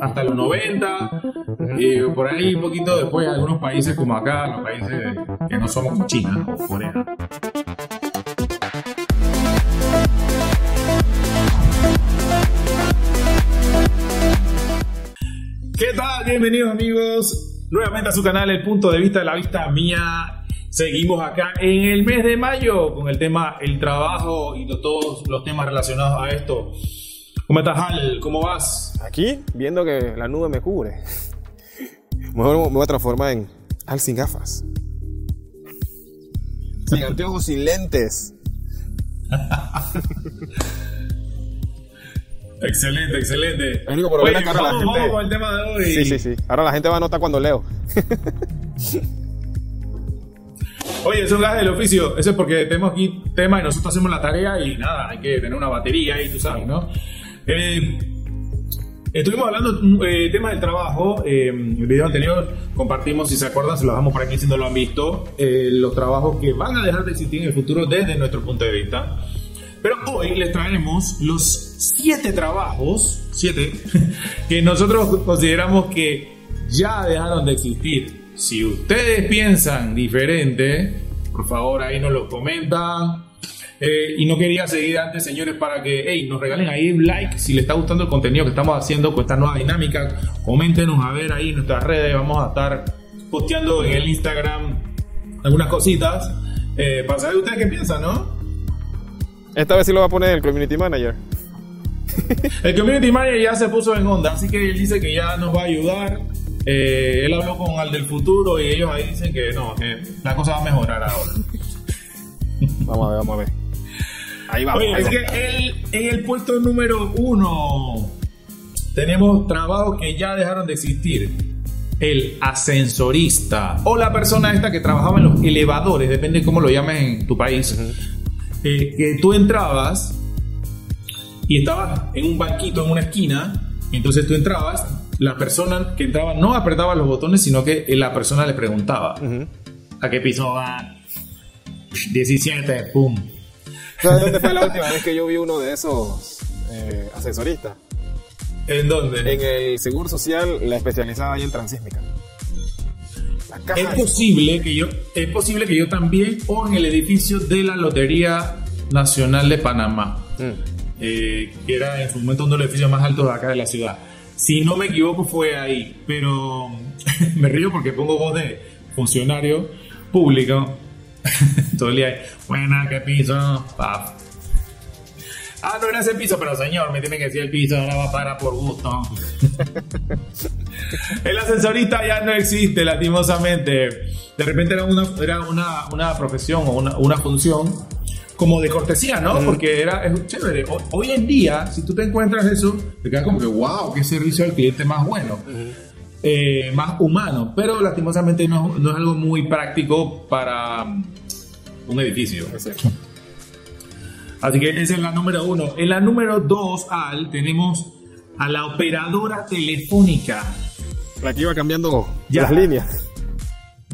hasta los 90, y por ahí un poquito después algunos países como acá, los países que no somos como China o Corea. ¿Qué tal? Bienvenidos amigos nuevamente a su canal El Punto de Vista de la Vista Mía. Seguimos acá en el mes de mayo con el tema el trabajo y todos los temas relacionados a esto. ¿Cómo estás, Al? ¿Cómo vas? Aquí, viendo que la nube me cubre. Mejor me voy a transformar en Al sin gafas. Sin anteojos, sin lentes. excelente, excelente. El único problema es que ahora la gente- vamos con el tema de hoy. Sí, sí, sí. Ahora la gente va a notar cuando leo. Oye, eso es gajes del oficio. Eso es porque tenemos aquí tema y nosotros hacemos la tarea y nada, hay que tener una batería y tú sabes, ¿no? Eh, estuvimos hablando eh, tema del trabajo. eh, en el video anterior compartimos, si se acuerdan, se los dejamos por aquí si no lo han visto, eh, los trabajos que van a dejar de existir en el futuro desde nuestro punto de vista. Pero hoy les traeremos los siete trabajos, siete, que nosotros consideramos que ya dejaron de existir. Si ustedes piensan diferente, por favor ahí nos lo comentan. Eh, y no quería seguir antes, señores, para que hey, nos regalen ahí un like si les está gustando el contenido que estamos haciendo con esta nueva dinámica. Coméntenos a ver ahí en nuestras redes. Vamos a estar posteando en el Instagram algunas cositas. eh, para saber ustedes qué piensan, ¿no? Esta vez sí lo va a poner el Community Manager. El community manager ya se puso en onda, así que él dice que ya nos va a ayudar. Eh, él habló con al del futuro y ellos ahí dicen que no, que la cosa va a mejorar ahora. Vamos a ver, vamos a ver. Ahí vamos. Oye, ahí es vamos. que en el puesto número uno tenemos trabajos que ya dejaron de existir. El ascensorista o la persona esta que trabajaba en los elevadores, depende cómo lo llames en tu país. Eh, que tú entrabas y estabas en un banquito en una esquina, entonces tú entrabas, la persona que entraba no apretaba los botones, sino que la persona le preguntaba. ¿a qué piso va? 17, pum. ¿Sabes dónde fue la última vez que yo vi uno de esos eh, asesoristas? ¿En dónde? En el Seguro Social, la especializada ahí en transísmica. Es posible que yo, es posible que yo también o en el edificio de la Lotería Nacional de Panamá, Mm. eh, que era en su momento uno de los edificios más altos de acá de la ciudad. Si no me equivoco fue ahí, pero me río porque pongo voz de funcionario público. Todo el día, buena, ¿qué piso? Paf. Ah, no era ese piso, pero señor, me tiene que decir el piso, ahora va a parar por gusto. El ascensorista ya no existe, lastimosamente. De repente era una, era una, una profesión o una, una función como de cortesía, ¿no? Porque era es chévere. Ho- Hoy en día, si tú te encuentras eso, te quedas como que, wow, qué servicio al cliente más bueno, eh, más humano. Pero lastimosamente no, no es algo muy práctico para um, un edificio. Así que esa es la número uno. En la número dos, Al, tenemos a la operadora telefónica. La que iba cambiando Ya. las líneas.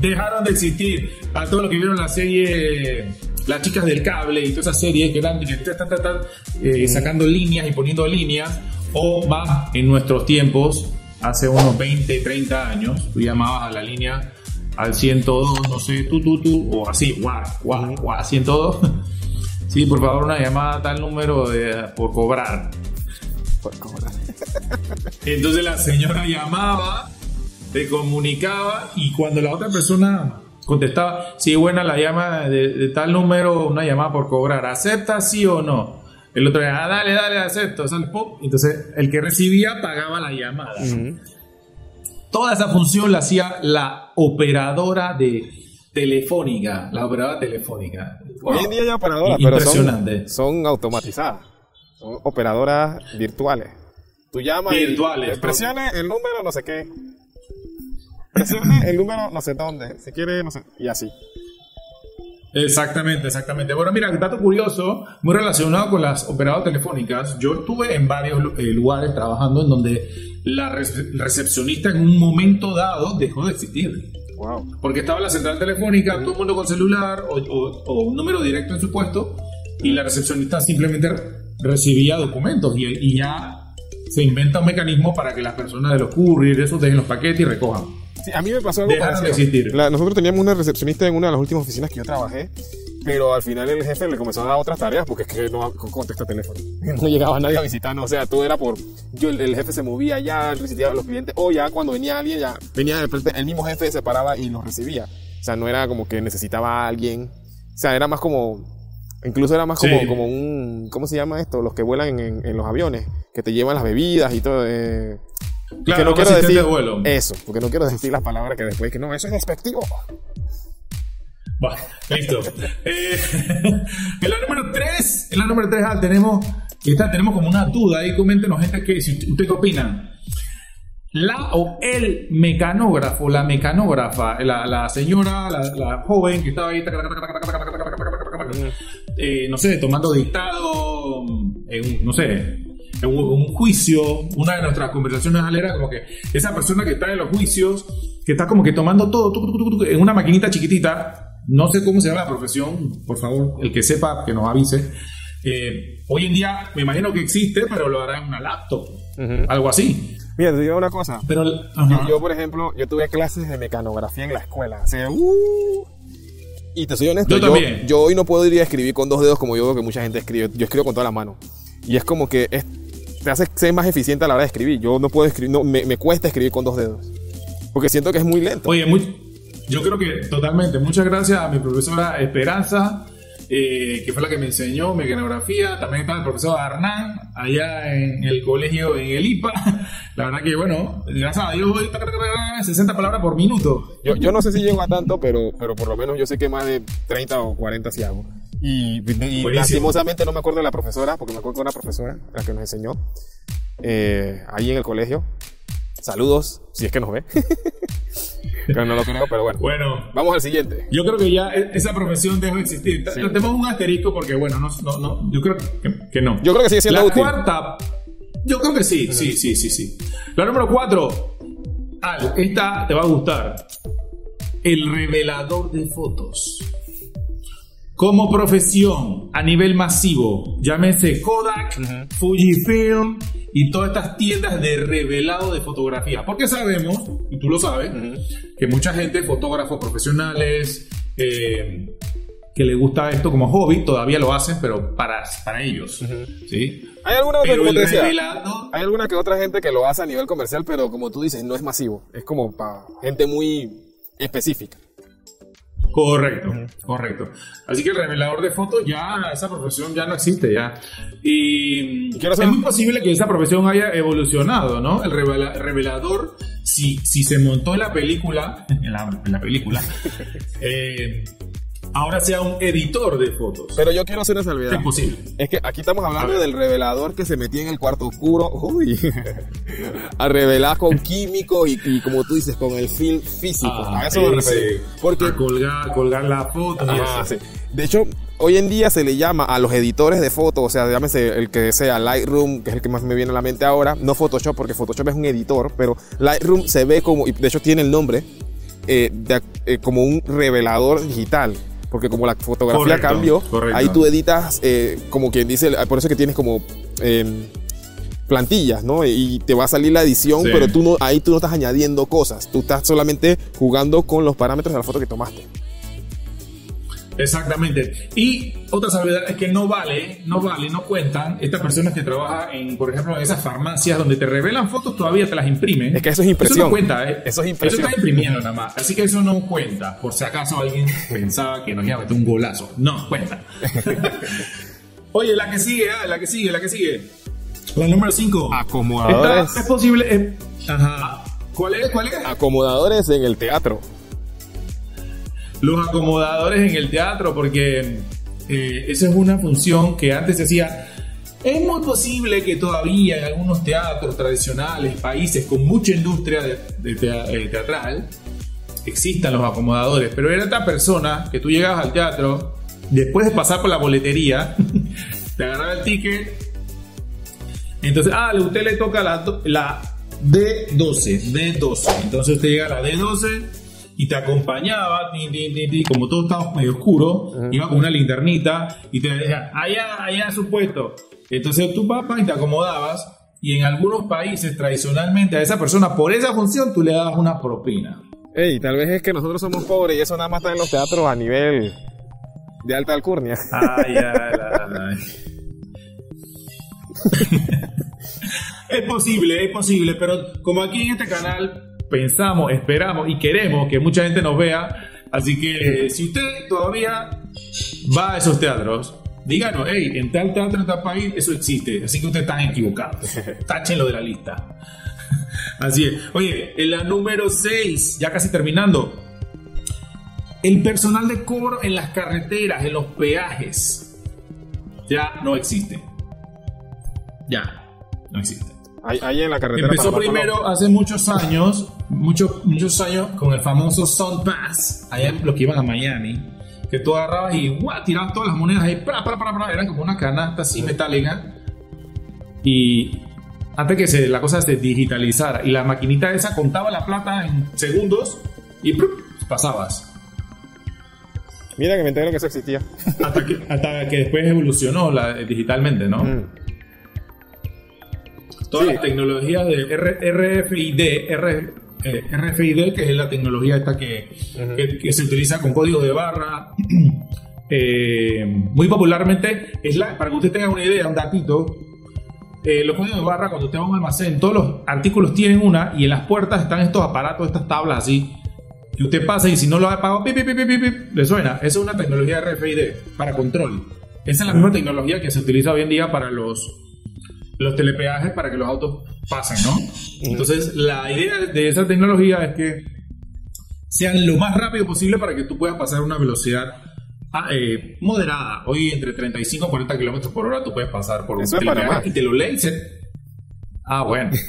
dejaron de existir. A todos los que vieron la serie Las chicas del cable y todas esas series que eran que ta, ta, ta, ta, eh, sacando líneas y poniendo líneas, o más en nuestros tiempos, hace unos 20, 30 años, tú llamabas a la línea al 102, no sé, tú, tú, tú, o así, guau, guau, guau, 102. Sí, por favor, una llamada a tal número de- por cobrar. Por cobrar. Entonces la señora llamaba, te comunicaba y cuando la otra persona contestaba, sí, buena la llama de, de tal número, una llamada por cobrar, ¿acepta sí o no? El otro decía, ah, dale, dale, acepto, sale, pop. Entonces el que recibía pagaba la llamada. Toda esa función la hacía la operadora de telefónica, la operadora telefónica. Hoy en día ya operadoras, pero Impresionante. son, son automatizadas. Son operadoras virtuales. Tú llamas y Virtuales. presione el número no sé qué. Presione el número no sé dónde. Si quiere, no sé. Y así. Exactamente, exactamente. Bueno, mira, dato curioso, muy relacionado con las operadoras telefónicas. Yo estuve en varios eh, lugares trabajando en donde la rece- recepcionista en un momento dado dejó de existir. Wow. Porque estaba la central telefónica, todo el mundo con celular o, o- o un número directo en su puesto y la recepcionista simplemente recibía documentos y, y ya se inventa un mecanismo para que las personas de los couriers, esos dejen los paquetes y recojan. Sí, a mí me pasó algo Dejaron de parecido. existir. La- nosotros teníamos una recepcionista en una de las últimas oficinas que yo trabajé, pero al final el jefe le comenzó a dar otras tareas porque es que no contesta teléfono. No llegaba nadie a visitarnos, o sea, todo era por... Yo, el, el jefe se movía ya, recibía a los clientes, o ya cuando venía alguien, ya venía frente, el mismo jefe se paraba y los recibía. O sea, no era como que necesitaba a alguien. O sea, era más como... Incluso era más como, Sí. como un... ¿Cómo se llama esto? Los que vuelan en los aviones, que te llevan las bebidas y todo. eh, Claro, que no quiero decir. Eso, porque no quiero decir las palabras que después que no, eso es despectivo. Bueno, listo. eh, en la número 3, en la número 3 ah, tenemos, esta, tenemos como una duda ahí, coméntenos gente que, si usted qué opinan. La o el mecanógrafo, la mecanógrafa, la, la señora, la, joven que estaba ahí, no sé, tomando dictado, no sé, un, un juicio, una de nuestras conversaciones era como que esa persona que está en los juicios, que está como que tomando todo tuc, tuc, tuc, tuc, en una maquinita chiquitita, no sé cómo se llama la profesión, por favor, el que sepa, que nos avise. Eh, hoy en día me imagino que existe, pero lo hará en una laptop, algo así. Mira, te digo una cosa. Pero, ajá. Yo, por ejemplo, yo tuve clases de mecanografía en la escuela. O sea, uh, y te soy honesto, Yo yo, yo hoy no puedo ir a escribir con dos dedos como yo veo que mucha gente escribe. Yo escribo con toda la mano. Y es como que es- te hace ser más eficiente a la hora de escribir. Yo no puedo escribir, no, me, me cuesta escribir con dos dedos. Porque siento que es muy lento. Oye, muy- yo creo que totalmente. Muchas gracias a mi profesora Esperanza, eh, que fue la que me enseñó mecanografía. También está el profesor Hernán, allá en el colegio, en el IPA. La verdad que, bueno, gracias a Dios, voy 60 palabras por minuto. Yo, yo no sé si llego a tanto, pero, pero por lo menos yo sé que más de 30 o 40 sí hago. Y, lastimosamente no me acuerdo de la profesora, porque me acuerdo de una profesora, la que nos enseñó, eh, ahí en el colegio. Saludos, si es que nos ve. pero no lo creo, pero bueno. Bueno, Vamos al siguiente. yo creo que ya e- esa profesión dejó de existir. Te- Tenemos un asterisco porque, bueno, no, no, no, yo creo que, que no. Yo creo que sigue siendo la útil. cuarta, yo creo que sí, sí, sí, sí, sí. La número cuatro, Al, esta te va a gustar. El revelador de fotos. Como profesión a nivel masivo, llámese Kodak, Fujifilm y todas estas tiendas de revelado de fotografía. Porque sabemos, y tú lo sabes, que mucha gente, fotógrafos profesionales, eh, que le gusta esto como hobby, todavía lo hacen, pero para, para ellos. ¿sí? Hay alguna otra, como decía, hay alguna que otra gente que lo hace a nivel comercial, pero como tú dices, no es masivo. Es como para gente muy específica. Correcto, correcto. Así que el revelador de fotos ya, esa profesión ya no existe ya. Y es muy posible que esa profesión haya evolucionado, ¿no? El revela- revelador, si, si se montó en la película, en la, en la película, eh, ahora sea un editor de fotos. Pero yo quiero hacer una salvedad. Es posible. Es que aquí estamos hablando del revelador que se metía en el cuarto oscuro. Uy. a revelar con químicos y, y como tú dices, con el film físico. a eso me refiero. Porque a colgar, colgar la foto. eso. sí. De hecho, hoy en día se le llama a los editores de fotos, o sea, llámese el que sea Lightroom, que es el que más me viene a la mente ahora, no Photoshop, porque Photoshop es un editor, pero Lightroom se ve como, y de hecho tiene el nombre, eh, de- eh, como un revelador digital. Porque como la fotografía Correcto, cambió, correcto. ahí tú editas, eh, como quien dice, por eso que tienes como eh, plantillas, ¿no? Y te va a salir la edición, Sí. pero tú no, ahí tú no estás añadiendo cosas, tú estás solamente jugando con los parámetros de la foto que tomaste. Exactamente. Y otra salvedad es que no vale, no vale, no cuentan estas personas que trabajan en, por ejemplo, en esas farmacias donde te revelan fotos, todavía te las imprimen. Es que eso es impresión. Eso no cuenta, ¿eh? Eso es impresión. Eso está imprimiendo nada más. Así que eso no cuenta. Por si acaso alguien pensaba que nos iba a meter un golazo. No, cuenta. Oye, la que sigue, ah, la que sigue, la que sigue. La número 5. Acomodadores. Es posible. eh, ajá. ¿Cuál es? ¿Cuál es? acomodadores en el teatro. Los acomodadores en el teatro, porque eh, esa es una función que antes se hacía. Es muy posible que todavía en algunos teatros tradicionales, países con mucha industria de, de eh, teatral, existan los acomodadores, pero era esta persona que tú llegabas al teatro, después de pasar por la boletería, te agarraba el ticket, entonces, ah, a usted le toca la, la D12, D12, entonces usted llega a la D12 y te acompañaba, ti, ti, ti, como todo estaba medio oscuro, iba con una linternita y te decía, allá, allá su puesto. Entonces tú papá y te acomodabas y en algunos países tradicionalmente a esa persona por esa función tú le das una propina. Ey, tal vez es que nosotros somos pobres y eso nada más está en los teatros a nivel de alta alcurnia. Ay, ay, ay. es posible, es posible, pero como aquí en este canal pensamos, esperamos y queremos que mucha gente nos vea, así que si usted todavía va a esos teatros, díganos, hey, en tal teatro, en tal país, eso existe, así que usted está equivocado. Táchenlo de la lista. Así es. Oye, en la número 6, ya casi terminando. El personal de cobro en las carreteras, en los peajes, ya no existe. Ya, no existe. Ahí, ahí en la carretera. Empezó primero hace muchos años, muchos, muchos años, con el famoso Sun Pass, allá los que iban a Miami, que tú agarrabas y ¡guau! tirabas todas las monedas ahí, pra, pra, pra, pra, eran como una canasta así metálica. Y antes que se, la cosa se digitalizara, y la maquinita esa contaba la plata en segundos y ¡prup! pasabas. Mira que me entero que eso existía. Hasta que, hasta que después evolucionó la, digitalmente, ¿no? Mm. Toda Sí. la tecnología de RFID, R- eh, RFID, que es la tecnología esta que, que- que se utiliza con código de barra. eh, muy popularmente, es la, para que usted tenga una idea, un datito. eh, los códigos de barra, cuando usted va a un almacén, todos los artículos tienen una y en las puertas están estos aparatos, estas tablas así. Que usted pasa y si no lo ha pagado, pip, pip, pip, le suena. Esa es una tecnología RFID para control. Esa es la misma tecnología que se utiliza hoy en día para los, los telepeajes para que los autos pasen, ¿no? Entonces, la idea de esa tecnología es que sean lo más rápido posible para que tú puedas pasar a una velocidad ah, eh, moderada. Hoy entre 35 y 40 kilómetros por hora tú puedes pasar por un Eso telepeaje y te lo lee y se- Ah, bueno.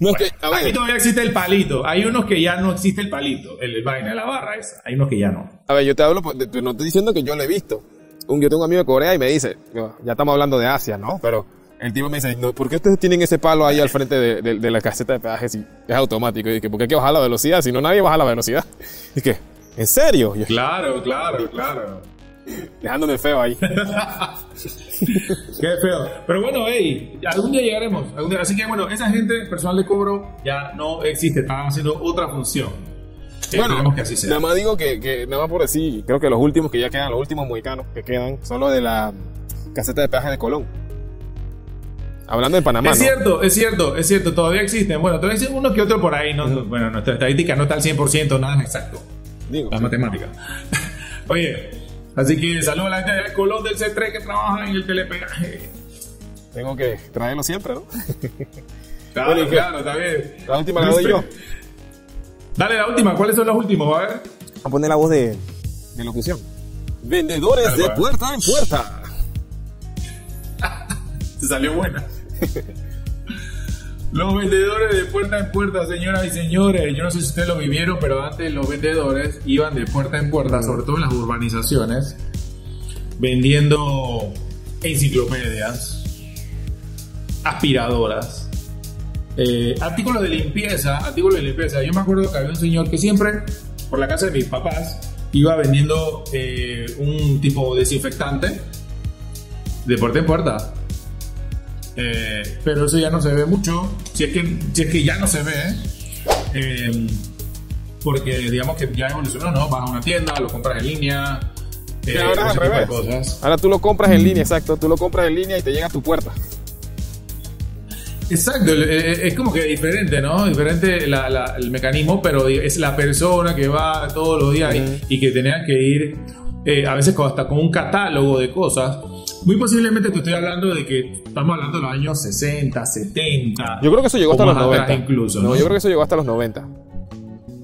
No, es que, Aquí todavía existe el palito. Hay unos que ya no existe el palito. El, el vaina de la barra esa. Hay unos que ya no. a ver, yo te hablo, no estoy diciendo que yo lo he visto. Un, yo tengo un amigo de Corea y me dice, ya estamos hablando de Asia, ¿no? Pero el tipo me dice, no, ¿por qué ustedes tienen ese palo ahí al frente de, de- de la caseta de peaje si es automático? Y que, ¿por qué hay que bajar la velocidad? Si no, nadie baja la velocidad. Y que, ¿en serio? Yo, Claro, claro, claro. dejándome feo ahí. Qué feo. Pero bueno, hey, algún día llegaremos. algún día. Así que bueno, esa gente, personal de cobro, ya no existe. Estaban haciendo otra función. Bueno, Esperemos que así sea. nada más digo que, que, nada más por decir, creo que los últimos que ya quedan, los últimos mohicanos que quedan, son los de la caseta de peaje de Colón. Hablando de Panamá, Es ¿no? cierto, es cierto, es cierto, todavía existen. Bueno, todavía existen unos que otros por ahí. ¿no? Bueno, nuestra estadística no está al 100%, nada es exacto. Digo, La matemática. Oye, así que saludos a la gente de Colón del C3 que trabaja en el telepeaje. tengo que traerlo siempre, ¿no? Claro, Bueno, claro, está bien. La última la doy yo. Dale la última, ¿cuáles son los últimos? A ver. a poner la voz de, de locución. Vendedores Dale, de puerta en puerta. Se salió buena. Los vendedores de puerta en puerta, señoras y señores. Yo no sé si ustedes lo vivieron, pero antes los vendedores iban de puerta en puerta, sobre todo en las urbanizaciones, vendiendo enciclopedias, aspiradoras, eh, artículos de limpieza, artículos de limpieza. Yo me acuerdo que había un señor que siempre, por la casa de mis papás, iba vendiendo eh, un tipo desinfectante de puerta en puerta. Eh, pero eso ya no se ve mucho. Si es que, si es que ya no se ve, eh, porque digamos que ya evolucionó, ¿no? Vas a una tienda, lo compras en línea. eh, Y ahora al revés. Ahora tú lo compras en línea, exacto. Tú lo compras en línea y te llega a tu puerta. Exacto, el- eh, es como que diferente, ¿no? Diferente la- la- el mecanismo, pero es la persona que va todos los días y- y, que tenía que ir eh, a veces con- hasta con un catálogo de cosas. Muy posiblemente te estoy hablando de que estamos hablando de los años 60, 70. Yo creo que eso llegó hasta los más atrás 90. incluso. no, ¿no? yo creo que eso llegó hasta los 90.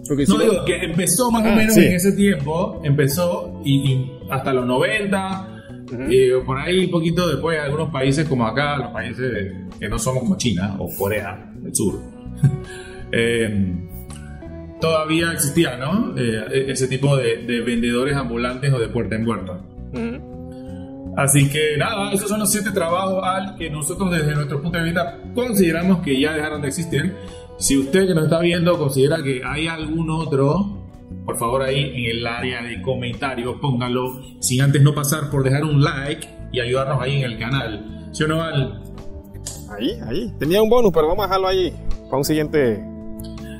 Porque No si digo que empezó más o Ah, menos sí. en ese tiempo, empezó y, y hasta los 90, eh, por ahí un poquito después algunos países como acá, los países que no somos como China o Corea del Sur, eh, todavía existía, ¿no? Eh, ese tipo de, de vendedores ambulantes o de puerta en puerta. Así que nada, esos son los siete trabajos al que nosotros desde nuestro punto de vista consideramos que ya dejaron de existir. Si usted que nos está viendo considera que hay algún otro, por favor ahí en el área de comentarios póngalo, sin antes no pasar por dejar un like y ayudarnos ahí en el canal. ¿Sí o no, Val? Ahí, ahí. Tenía un bonus, pero vamos a dejarlo ahí para un siguiente.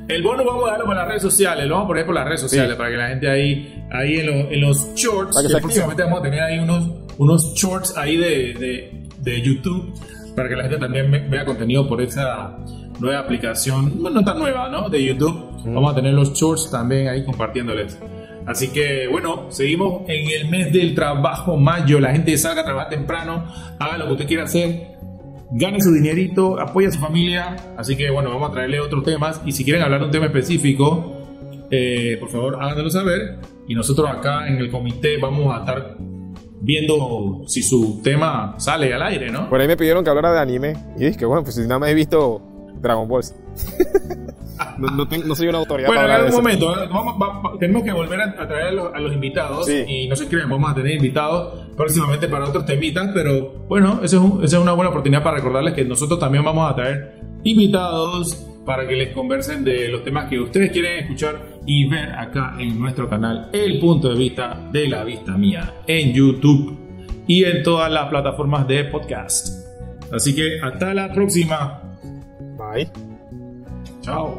El bonus vamos a darlo por las redes sociales, lo vamos a poner por las redes sociales Sí. para que la gente ahí, ahí en, lo- en los shorts, Para que próximamente vamos a tener ahí unos, unos shorts ahí de, de, de YouTube para que la gente también ve- vea contenido por esa nueva aplicación, bueno, no tan nueva, ¿no? De YouTube. Vamos a tener los shorts también ahí compartiéndoles. Así que bueno, seguimos en el mes del trabajo mayo. La gente salga a trabajar temprano, haga lo que usted quiera hacer, gane su dinerito, apoya a su familia. Así que bueno, vamos a traerle otros temas. Y si quieren hablar de un tema específico, eh, por favor háganlo saber. Y nosotros acá en el comité vamos a estar viendo si su tema sale al aire, ¿no? Por ahí me pidieron que hablara de anime. Y dije que bueno, pues si nada más he visto Dragon Balls. no, no, tengo- no soy una autoridad Bueno, en para de algún momento vamos- va- va- tenemos que volver a, a traer a los, a los invitados Sí. y no se crean, vamos a tener invitados próximamente para otros temitas, pero bueno, esa es, un- esa es una buena oportunidad para recordarles que nosotros también vamos a traer invitados para que les conversen de los temas que ustedes quieren escuchar y ver acá en nuestro canal El punto de vista de la vista mía en YouTube y en todas las plataformas de podcast. Así que hasta la próxima. Bye. Tchau.